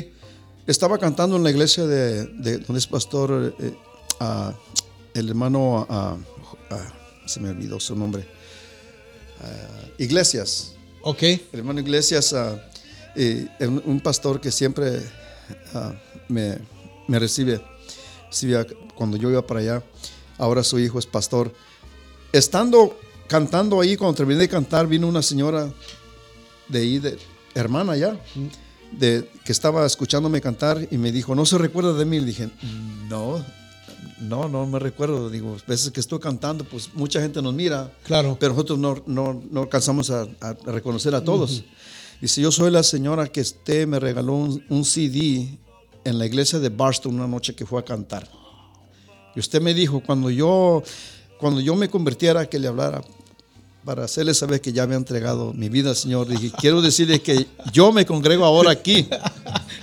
Estaba cantando en la iglesia de, de donde es pastor eh, ah, el hermano, se me olvidó su nombre, Iglesias. Ok. El hermano Iglesias, un, pastor que siempre ah, me, me recibe, cuando yo iba para allá. Ahora su hijo es pastor. Estando cantando ahí, cuando terminé de cantar, vino una señora de ahí, de, hermana ya, de, que estaba escuchándome cantar y me dijo, ¿no se recuerda de mí? Le dije, no, no, no me recuerdo. Digo, veces que estoy cantando, pues mucha gente nos mira, Claro. pero nosotros no, no, no alcanzamos a, a reconocer a todos. Dice, yo soy la señora que usted me regaló un, CD en la iglesia de Barstow una noche que fue a cantar. Y usted me dijo, cuando yo, cuando yo me convirtiera, que le hablara para hacerle saber que ya me ha entregado mi vida al Señor. Dije, quiero decirle que yo me congrego ahora aquí.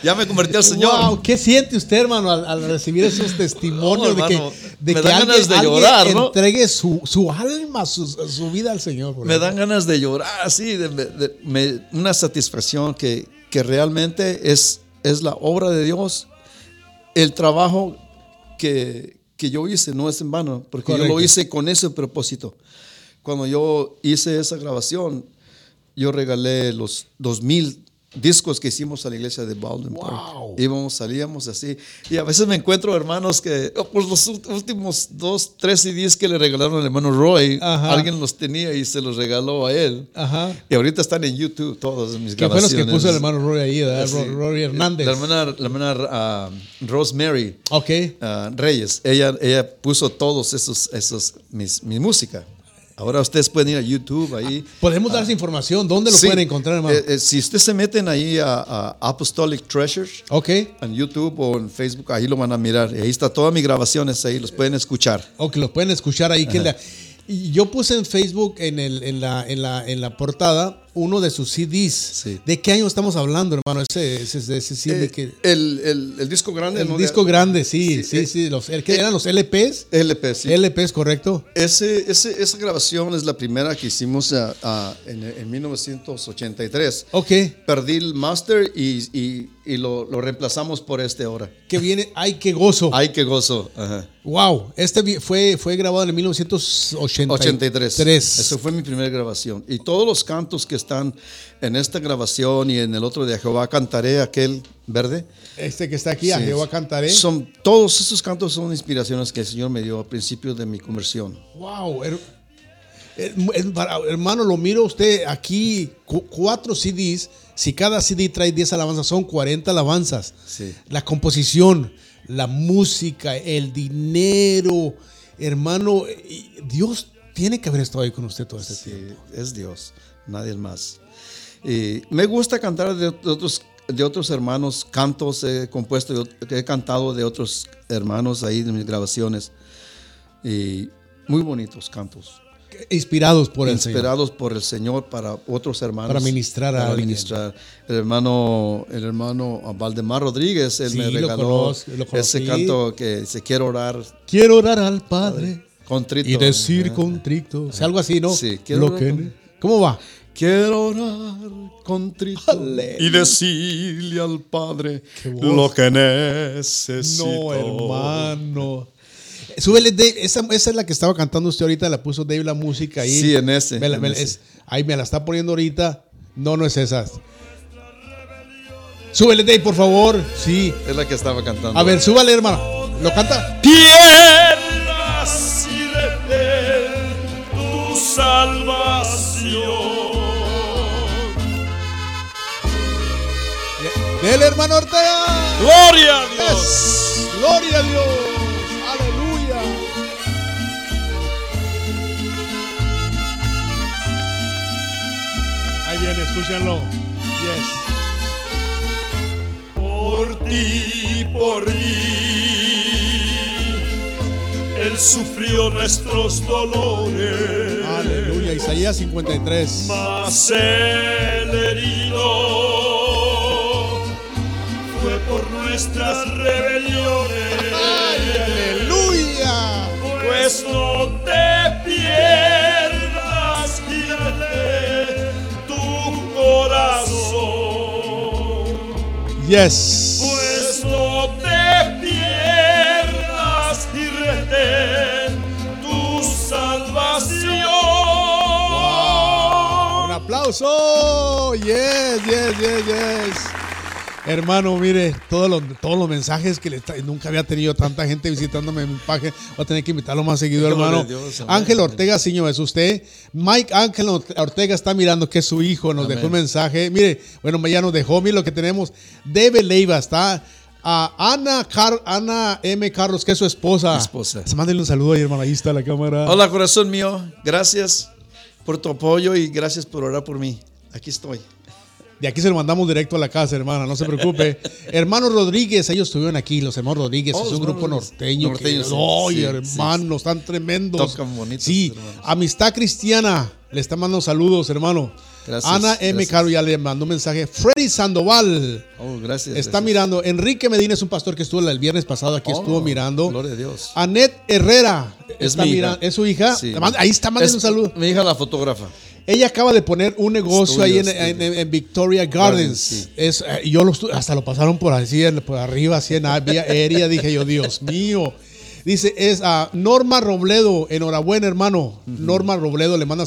Ya me convertí al Señor. Wow, ¿Qué siente usted, hermano, al, al recibir esos testimonios No, de hermano, que, de me que dan alguien, ganas de llorar, ¿no? entregue su, su alma, su, su vida al Señor? Me dan ganas de llorar, así, de, de- me- una satisfacción que, que realmente es, es la obra de Dios. El trabajo que, que yo hice no es en vano, porque yo Correcto. lo hice con ese propósito. Cuando yo hice esa grabación, yo regalé los 2000 discos que hicimos a la iglesia de Baldwin Park. Wow. Íbamos, salíamos así. Y a veces me encuentro hermanos que, oh, pues los últimos dos, tres CDs que le regalaron al hermano Roy, Ajá. alguien los tenía y se los regaló a él. Ajá. Y ahorita están en YouTube todos mis ¿Qué fue los grabaciones. que puso el hermano Roy ahí, ¿verdad? Sí. Ro- Rory Hernández. La hermana, la hermana ah, Rosemary Ok. ah, Reyes, ella, ella puso todos esos, esos mis, mi música. Ahora ustedes pueden ir a YouTube ahí. Podemos dar esa información. ¿Dónde lo Sí. pueden encontrar, hermano? Eh, eh, si ustedes se meten ahí a, a Apostolic Treasures ok. en YouTube o en Facebook, ahí lo van a mirar. Ahí está todas mis grabaciones ahí, los pueden escuchar. O que lo pueden escuchar ahí. Que la- yo puse en Facebook, en, el, en, la, en, la, en la portada, uno de sus CDs. Sí. ¿De qué año estamos hablando, hermano? Ese, ese, ese CD Eh, que... el, el- el disco grande. El ¿no? disco grande, sí, Sí, sí, eh, sí. Los, el que eran los LPs. LP, sí. LPs, correcto. Ese, ese- esa grabación es la primera que hicimos ah, en, en 1983. Ok. Perdí el master y, y- y lo, lo reemplazamos por este ahora. Que viene, ay, qué gozo. Ay, qué gozo. Ajá. Wow. Este fue, fue grabado en 1983. 83. Esa fue mi primera grabación. Y todos los cantos que están en esta grabación y en el otro de Jehová cantaré, aquel verde. Este que está aquí, a Sí. Jehová cantaré. Son, todos esos cantos son inspiraciones que el Señor me dio al principio de mi conversión. Wow. her- hermano, lo miro usted aquí, cu- cuatro CDs. Si cada CD trae 10 alabanzas, son 40 alabanzas. Sí. La composición, la música, el dinero. Hermano, Dios tiene que haber estado ahí con usted todo este Sí, tiempo. es Dios, nadie más. Y me gusta cantar de, otros, de otros hermanos, cantos he compuesto, que he cantado de otros hermanos ahí en mis grabaciones. Y muy bonitos cantos, Inspirados por el Señor. inspirados por el Señor para otros hermanos. Para ministrar a para alguien. ministrar. El hermano, el hermano Valdemar Rodríguez, él Sí, me regaló conozco, ese canto que se quiere orar Quiero orar al Padre contrito. y decir contrito. O sea, algo así, ¿no? Sí, quiero Lo orar que- ¿Cómo va? Quiero orar contrito y decirle al Padre lo que necesito. No, hermano. Súbele, Dave. Esa, esa es la que estaba cantando usted ahorita. La puso Dave la música ahí. Sí, en ese, Me la- en me la- ese. es- ahí me la está poniendo ahorita. No, no es esa. Súbele, Dave, por favor. Sí. Es la que estaba cantando. A ver, súbale, hermano. ¿Lo canta? tierras y de tu salvación. Dele, hermano Ortega. Gloria a Dios. Gloria a Dios. Aleluya. Ahí viene, escúchenlo. Yes. Por ti, por mí, Él sufrió nuestros dolores. Aleluya. Isaías 53. Mas el herido nuestras rebeliones. ¡Aleluya! Pues no te pierdas, guíale tu corazón. Yes. Pues no te pierdas y retén tu salvación. Un aplauso. Yes, yes, yes, yes. Hermano, mire, todos los, todos los mensajes que le está, nunca había tenido tanta gente visitándome en mi página. Voy a tener que invitarlo más seguido, hermano. Dios. Ángel Ortega, señor, es usted. Mike Ángel Ortega está mirando que es su hijo, nos dejó un mensaje. Mire, bueno, ya nos dejó, mire lo que tenemos. Debe Leiva está. A Ana, Car- Ana M. Carlos, que es su esposa. Mi esposa. Pues Mándale un saludo ahí, hermano. Ahí está la cámara. Hola, corazón mío. Gracias por tu apoyo y gracias por orar por mí. Aquí estoy. De aquí se lo mandamos directo a la casa, hermana, no se preocupe. [LAUGHS] hermanos Rodríguez, ellos estuvieron aquí, los hermanos Rodríguez, Oh, es un grupo norteño. norteños, sí, ¡Ay, sí, hermanos, están tremendos! Tocan bonitos, Sí, hermanos. amistad cristiana, le está mandando saludos, hermano. Gracias, Ana M. gracias. Caro ya le mandó un mensaje. Freddy Sandoval Oh, gracias. está gracias. mirando. Enrique Medina es un pastor que estuvo el viernes pasado, aquí Oh, estuvo mirando. Gloria a Dios. Anet Herrera Es está mi hija. ¿Es su hija? Sí. Ahí está, manden Es un saludo. Mi hija la fotógrafa. Ella acaba de poner un negocio ahí en, en- Victoria Gardens. Sí. Es, eh, y yo lo hasta lo pasaron por así, por arriba, así en la vía aérea. Dije yo, Dios mío. Dice, es a Norma Robledo. Enhorabuena, hermano. Norma Robledo le manda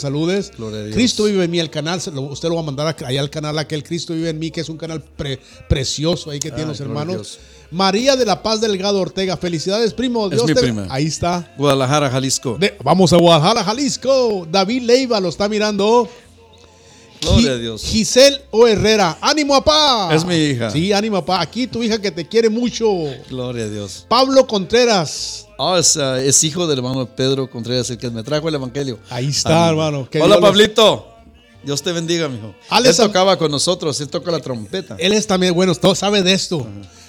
Dios. Cristo vive en mí, el canal. usted lo va a mandar allá al canal, aquel Cristo vive en mí, que es un canal pre- precioso ahí que tienen los hermanos. Dios. María de la Paz Delgado Ortega. Felicidades, primo. Es mi te- prima. Ahí está. Guadalajara, Jalisco. De- vamos a Guadalajara, Jalisco. David Leiva lo está mirando. Gloria a Dios. Giselle O. Herrera. ¡Ánimo, papá! Es mi hija. Sí, ánimo, papá. Aquí tu hija que te quiere mucho. Gloria a Dios. Pablo Contreras. Ah, es, ah, es hijo del hermano Pedro Contreras, el que me trajo el evangelio. Ahí está, hermano. Que Hola, Dios Pablito. Dios te bendiga, mijo. Alex él tocaba con nosotros, él toca la trompeta. Él es también, bueno, todo sabe de esto.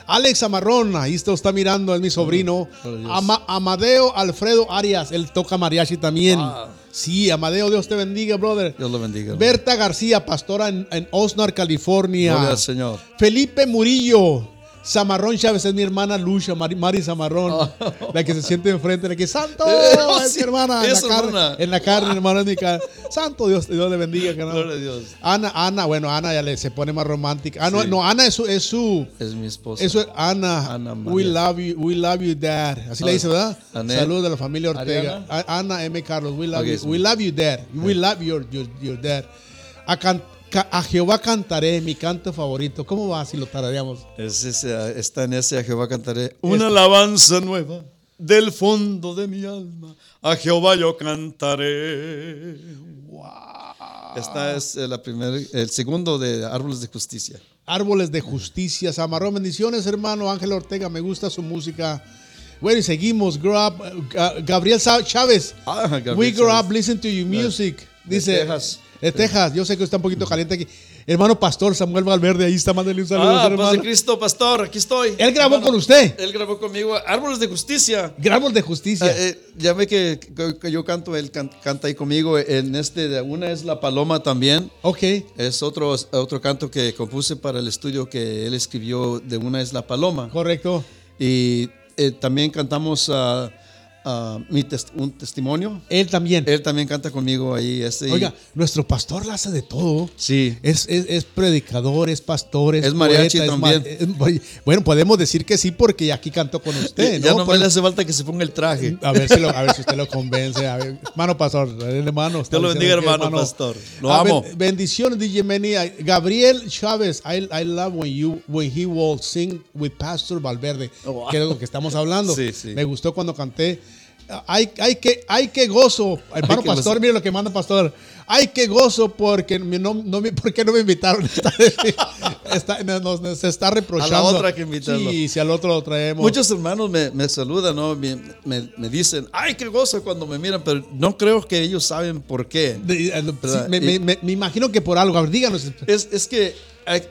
Alex Amarrón, ahí está, está mirando, es mi sobrino. Ama- Amadeo Alfredo Arias, él toca mariachi también. Wow. Sí, Amadeo, Dios te bendiga, brother. Dios lo bendiga. Berta García, pastora en, en Osnar, California. Gloria al Señor. Felipe Murillo. Zamarrón Chávez es mi hermana Lucha, Mari, Mari Zamarrón, la que se siente enfrente, la que Santo Oh, es [LAUGHS] sí, mi hermana, en la, es su carne, hermana. en la carne, hermano, es mi carne. Santo Dios, Dios le bendiga, carnal. Gloria a Dios. Ana, Ana, bueno, Ana ya le, se pone más romántica. Ah, no, Sí. no, Ana es su, es su, Es mi esposa. eso es Ana. Ana we love you, we love you, dad. Así le Ah, dice, ¿verdad? Anet. Saludos de la familia Ortega. Ariana. Ana M. Carlos, we love you, we love you, dad. We love your, your, your dad. A, can- ca- a Jehová cantaré, mi canto favorito. ¿Cómo va si lo tarareamos? Es ese, está en ese a Jehová cantaré una alabanza nueva del fondo de mi alma. A Jehová yo cantaré. Esta es eh, la primer, el segundo de Árboles de Justicia. Árboles de Justicia, Samarón. Bendiciones, hermano. Ángel Ortega, me gusta su música. Bueno, y seguimos. Grow up, uh, Gabriel Chávez. Ah, Gabriel We grow Chávez. up, listen to your music. Dice. De Texas. Yo sé que está un poquito caliente aquí. Hermano Pastor Samuel Valverde, ahí está, mándale un saludo, Ah, paz hermano. de Cristo, pastor, aquí estoy. Él grabó Hermano, con usted. Él grabó conmigo Árboles de Justicia. Árboles de Justicia. Eh, eh, ya ve que, que- que yo canto, él can- canta ahí conmigo. En este, de- una es La Paloma también. ok. Es otro, otro canto que compuse para el estudio que él escribió. De una es La Paloma. Correcto. Y eh, también cantamos ah, ah, mi un testimonio. Él también. Él también canta conmigo ahí. Este, y- Oiga, nuestro pastor la hace de todo. Sí. Es, es, es predicador, es pastor, es, Es mariachi poeta, es ma- también. es- bueno, podemos decir que sí porque aquí cantó con usted, ya ¿no? no Por- le hace falta que se ponga el traje. a, ver si lo- a ver si usted lo convence. A ver, hermano pastor, hermano. Dios lo bendiga, hermano pastor. Lo amo. ben- bendiciones, DJ Manny. Gabriel Chávez, I, I love when you when he will sing with Pastor Valverde, Oh, wow. que es lo que estamos hablando. [LAUGHS] Sí, sí. Me gustó cuando canté. Hay, hay que, hay que gozo, hermano que pastor, gozo. mire lo que manda pastor. Hay que gozo porque no, no me, ¿por qué no me invitaron? [LAUGHS] Está- está- nos, nos está reprochando. otra que invitarlo. Sí, si al otro lo traemos. Muchos hermanos me, me saludan, ¿no? me, me- me dicen, ay, qué gozo cuando me miran, pero no creo que ellos saben por qué. Eh, sí, me, Y- me- me- me imagino que por algo. A ver, díganos. Es, es que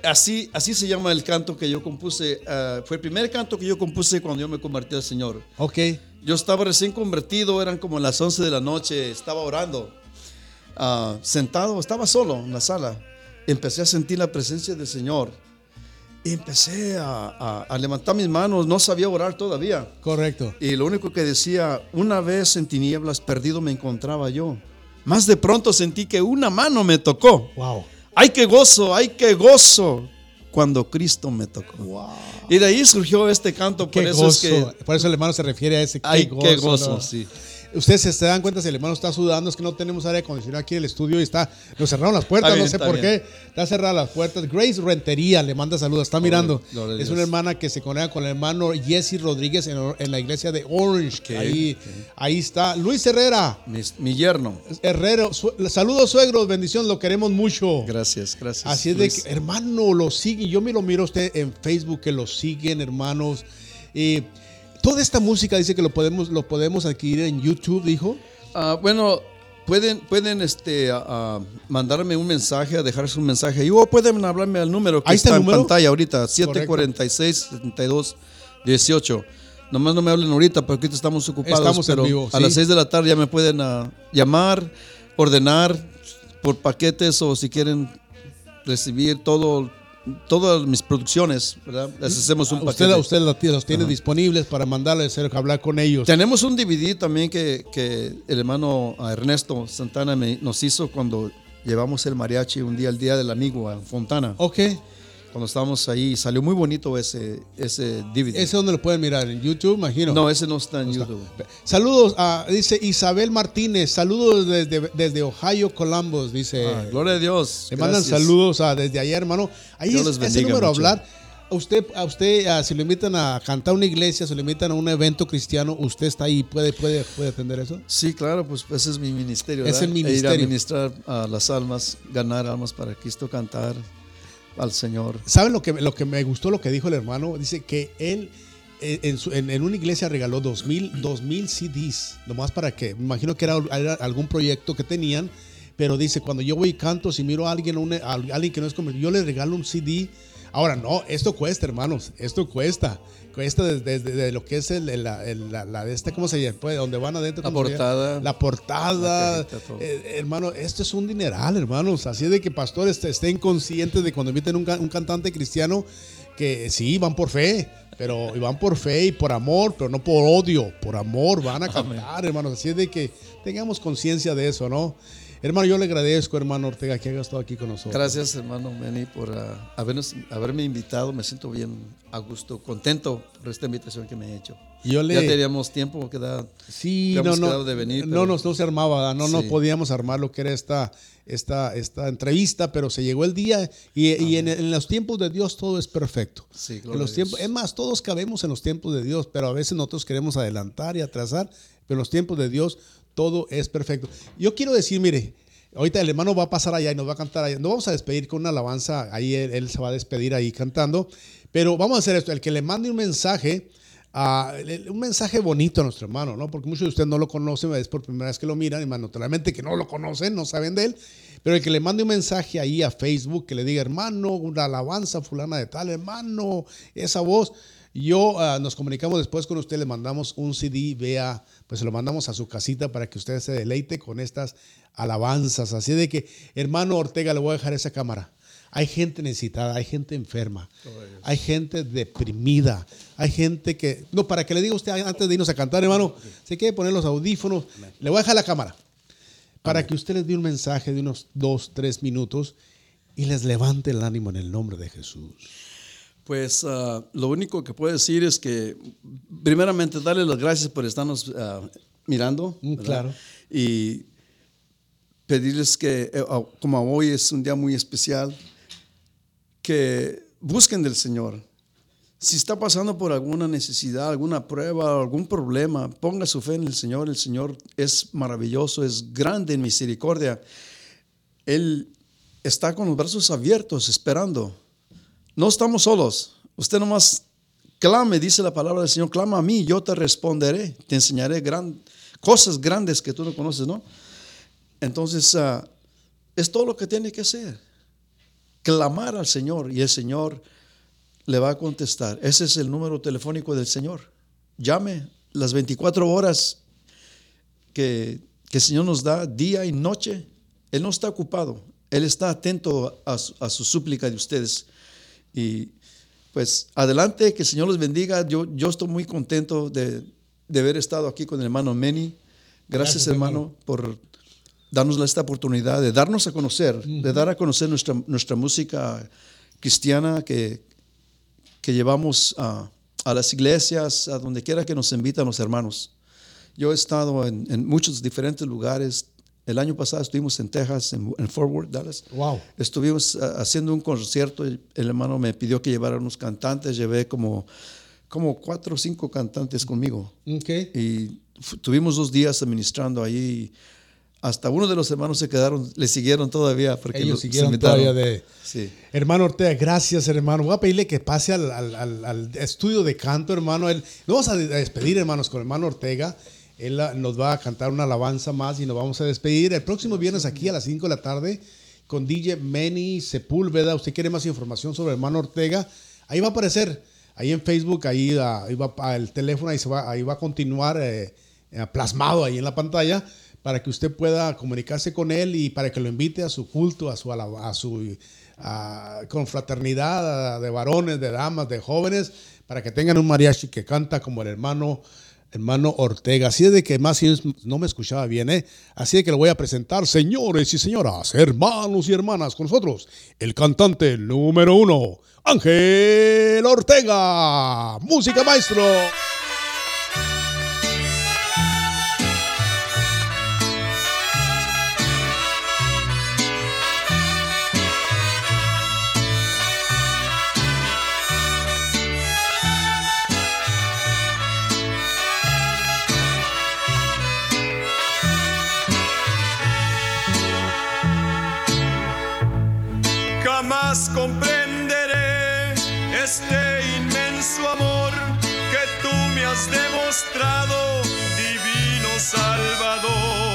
así, así se llama el canto que yo compuse. ah, fue el primer canto que yo compuse cuando yo me convertí al Señor. Ok. Yo estaba recién convertido, eran como las 11 de la noche, estaba orando, ah, sentado, estaba solo en la sala. Empecé a sentir la presencia del Señor. Y empecé a, a- a levantar mis manos, no sabía orar todavía. Correcto. Y lo único que decía, una vez en tinieblas perdido me encontraba yo. Más de pronto sentí que una mano me tocó. Wow. ¡Ay, qué gozo! ¡Ay, qué gozo! Cuando Cristo me tocó. Y de ahí surgió este canto, por Qué eso gozo. es que... Por eso el hermano se refiere a ese. Qué Ay, gozo. qué gozo, ¿no? sí. Ustedes se dan cuenta si el hermano está sudando, es que no tenemos aire acondicionado aquí en el estudio y está. Nos cerraron las puertas, bien, no sé por bien. qué. Está cerradas las puertas. Grace Rentería le manda saludos, está mirando. es una hermana que se conecta con el hermano Jesse Rodríguez en, en la iglesia de Orange. Ok, ahí, ahí está. Luis Herrera. Mi, mi yerno. Herrero, su- saludos suegros, bendición, lo queremos mucho. Gracias, gracias. Así es de que, hermano, lo siguen. Yo me lo miro a usted en Facebook, que lo siguen, hermanos. Y toda esta música dice que lo podemos, lo podemos adquirir en YouTube, dijo. Ah, bueno, pueden, pueden este, ah, mandarme un mensaje, dejarse un mensaje ahí, o pueden hablarme al número que Ahí está está, el en número. pantalla ahorita, 746-7218. Nomás no me hablen ahorita porque ahorita estamos ocupados. Estamos en pero vivo, A las 6 de la tarde ya me pueden llamar, ordenar por paquetes o si quieren recibir todo, todas mis producciones, ¿verdad? Les hacemos un Usted, paquete. usted los tiene, los tiene disponibles para mandarles a hablar con ellos. Tenemos un DVD también que, que el hermano Ernesto Santana me- nos hizo cuando llevamos el mariachi un día, el día del amigo a Fontana. Ok. Cuando estábamos ahí, salió muy bonito ese, ese DVD. Ese es donde lo pueden mirar, en YouTube, imagino. no, ese no está en YouTube. Saludos, a, dice Isabel Martínez, saludos desde, desde Ohio, Columbus, dice. Ah, gloria a Dios. Le mandan saludos a, desde allá, hermano. Ahí Dios es, les ese número a hablar. A usted, a usted si lo invitan a cantar a una iglesia, si lo invitan a un evento cristiano, usted está ahí, puede, puede, puede atender eso. Sí, claro, pues ese es mi ministerio. Es ¿verdad? el E Ir ministerio. a ministrar a las almas, ganar almas para Cristo, cantar al Señor. ¿Saben lo que, lo que me gustó lo que dijo el hermano? Dice que él eh, en, en- una iglesia regaló dos mil, dos mil CDs, nomás para que, me imagino que era, algún proyecto que tenían, pero dice, cuando yo voy y canto, si miro a alguien, a alguien que no es convertido, yo le regalo un CD. Ahora, no, esto cuesta, hermanos, esto cuesta. Cuesta desde, desde lo que es el, el- la, el- la- la de este, ¿cómo se llama? Pues, donde van adentro. La portada. La portada. La. Eh, hermano, esto es un dineral, hermanos. Así de que pastores estén conscientes de cuando inviten un, un cantante cristiano que sí, van por fe, pero van por fe y por amor, pero no por odio, por amor van a cantar, hermanos. Así es de que tengamos conciencia de eso, ¿no? Hermano, yo le agradezco, hermano Ortega, que haya estado aquí con nosotros. Gracias, hermano Manny, por ah, habernos, haberme invitado. Me siento bien a gusto, contento por esta invitación que me he hecho. Yo le- Ya teníamos tiempo que da. Sí, no, no, quedado de venir, no, pero- no, no se armaba, no, no Sí. podíamos armar lo que era esta, esta, esta entrevista, pero se llegó el día y, y en, en los tiempos de Dios todo es perfecto. Sí, En los tiempos, es más, todos cabemos en los tiempos de Dios, pero a veces nosotros queremos adelantar y atrasar, pero en los tiempos de Dios todo es perfecto. Yo quiero decir, mire, ahorita el hermano va a pasar allá y nos va a cantar allá. Nos vamos a despedir con una alabanza, ahí él, se va a despedir ahí cantando, pero vamos a hacer esto, el que le mande un mensaje, ah, un mensaje bonito a nuestro hermano, ¿no? Porque muchos de ustedes no lo conocen, es por primera vez que lo miran, más naturalmente que no lo conocen, no saben de él, pero el que le mande un mensaje ahí a Facebook, que le diga, hermano, una alabanza fulana de tal, hermano, esa voz, yo ah, nos comunicamos después con usted, le mandamos un CD, vea, pues se lo mandamos a su casita para que usted se deleite con estas alabanzas. Así de que, hermano Ortega, le voy a dejar esa cámara. Hay gente necesitada, hay gente enferma, hay gente deprimida, hay gente que... No, para que le diga usted antes de irnos a cantar, hermano, se quiere poner los audífonos, le voy a dejar la cámara para que usted les dé un mensaje de unos dos, tres minutos y les levante el ánimo en el nombre de Jesús. Pues ah, lo único que puedo decir es que, primeramente, darle las gracias por estarnos ah, mirando. Mm, claro. Y pedirles que, eh, ah, como hoy es un día muy especial, que busquen del Señor. Si está pasando por alguna necesidad, alguna prueba, algún problema, ponga su fe en el Señor. El Señor es maravilloso, es grande en misericordia. Él está con los brazos abiertos, esperando. No estamos solos. Usted nomás clame, dice la palabra del Señor, clama a mí, yo te responderé, te enseñaré cosas grandes que tú no conoces, ¿no? Entonces, ah, es todo lo que tiene que hacer. Clamar al Señor y el Señor le va a contestar. Ese es el número telefónico del Señor. Llame las 24 horas que, que el Señor nos da, día y noche. Él no está ocupado. Él está atento a, a su súplica de ustedes. Y pues adelante, que el Señor los bendiga. Yo, yo estoy muy contento de, de haber estado aquí con el hermano Meni. Gracias, Gracias, hermano, hermano. por darnos esta oportunidad de darnos a conocer, de dar a conocer nuestra, nuestra música cristiana que, que llevamos a, a las iglesias, a donde quiera que nos invitan los hermanos. Yo he estado en, en muchos diferentes lugares. El año pasado estuvimos en Texas, en, en Fort Worth, Dallas. Wow. Estuvimos ah, haciendo un concierto. El, el hermano me pidió que llevara unos cantantes. Llevé como, como cuatro o cinco cantantes conmigo. Ok. Y tuvimos dos días administrando ahí. Hasta uno de los hermanos se quedaron, le siguieron todavía. Porque Ellos se siguieron invitaron. todavía de... Sí. Hermano Ortega, gracias, hermano. Voy a pedirle que pase al, al- al- al estudio de canto, hermano. Nos vamos a de- a despedir, hermanos, con el hermano Ortega. Él nos va a cantar una alabanza más y nos vamos a despedir el próximo viernes aquí a las 5 de la tarde con DJ Manny Sepúlveda. Usted quiere más información sobre el hermano Ortega, ahí va a aparecer. Ahí en Facebook, ahí, ah, ahí va el teléfono, ahí, se va, ahí va a continuar eh, eh, plasmado ahí en la pantalla para que usted pueda comunicarse con él y para que lo invite a su culto, a su, a su a- confraternidad de varones, de damas, de jóvenes, para que tengan un mariachi que canta como el hermano, hermano Ortega. Así es de que más no me escuchaba bien, ¿eh? Así de que lo voy a presentar, señores y señoras, hermanos y hermanas, con nosotros, el cantante número uno, Ángel Ortega. Música maestro. Jamás comprenderé este inmenso amor que tú me has demostrado, divino Salvador.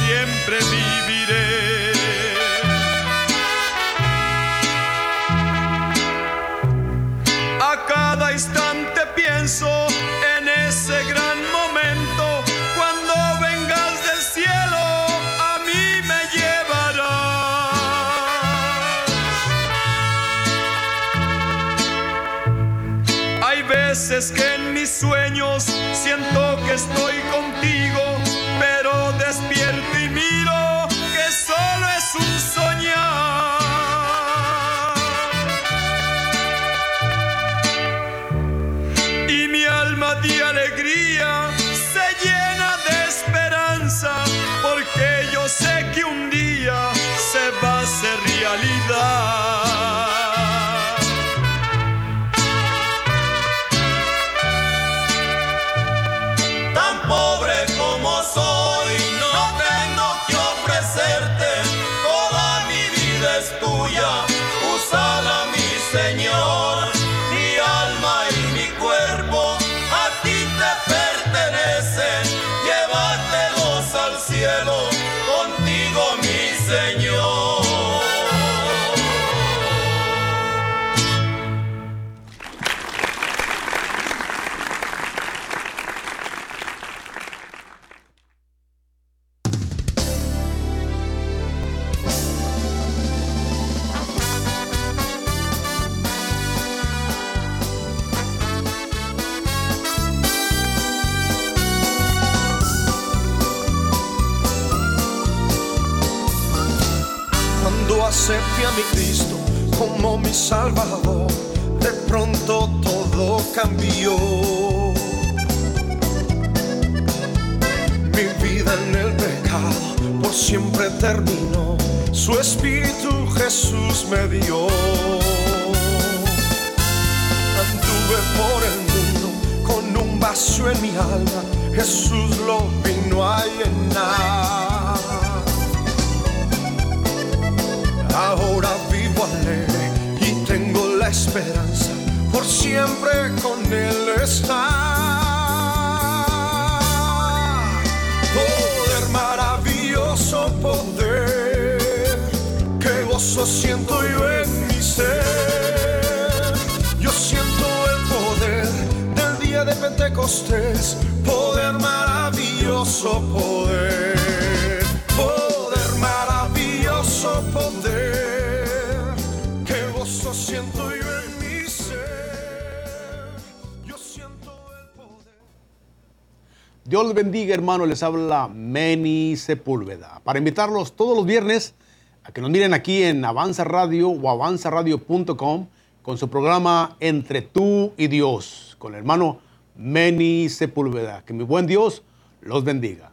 Siempre viviré. A cada instante pienso en ese gran momento cuando vengas del cielo a mí me llevarás. Hay veces que en mis sueños siento que estoy contigo, acepté a mi Cristo como mi Salvador, de pronto todo cambió. Mi vida en el pecado por siempre terminó, su Espíritu Jesús me dio. Anduve por el mundo con un vacío en mi alma, Jesús lo vino a llenar. Ahora vivo alegre y tengo la esperanza por siempre con Él estar. Poder maravilloso poder, que gozo siento yo en mi ser. Yo siento el poder del día de Pentecostés, poder maravilloso poder, Dios les bendiga, hermano. Les habla Meni Sepúlveda. Para invitarlos todos los viernes a que nos miren aquí en Avanza Radio o avanzaradio.com con su programa Entre tú y Dios con el hermano Meni Sepúlveda. Que mi buen Dios los bendiga.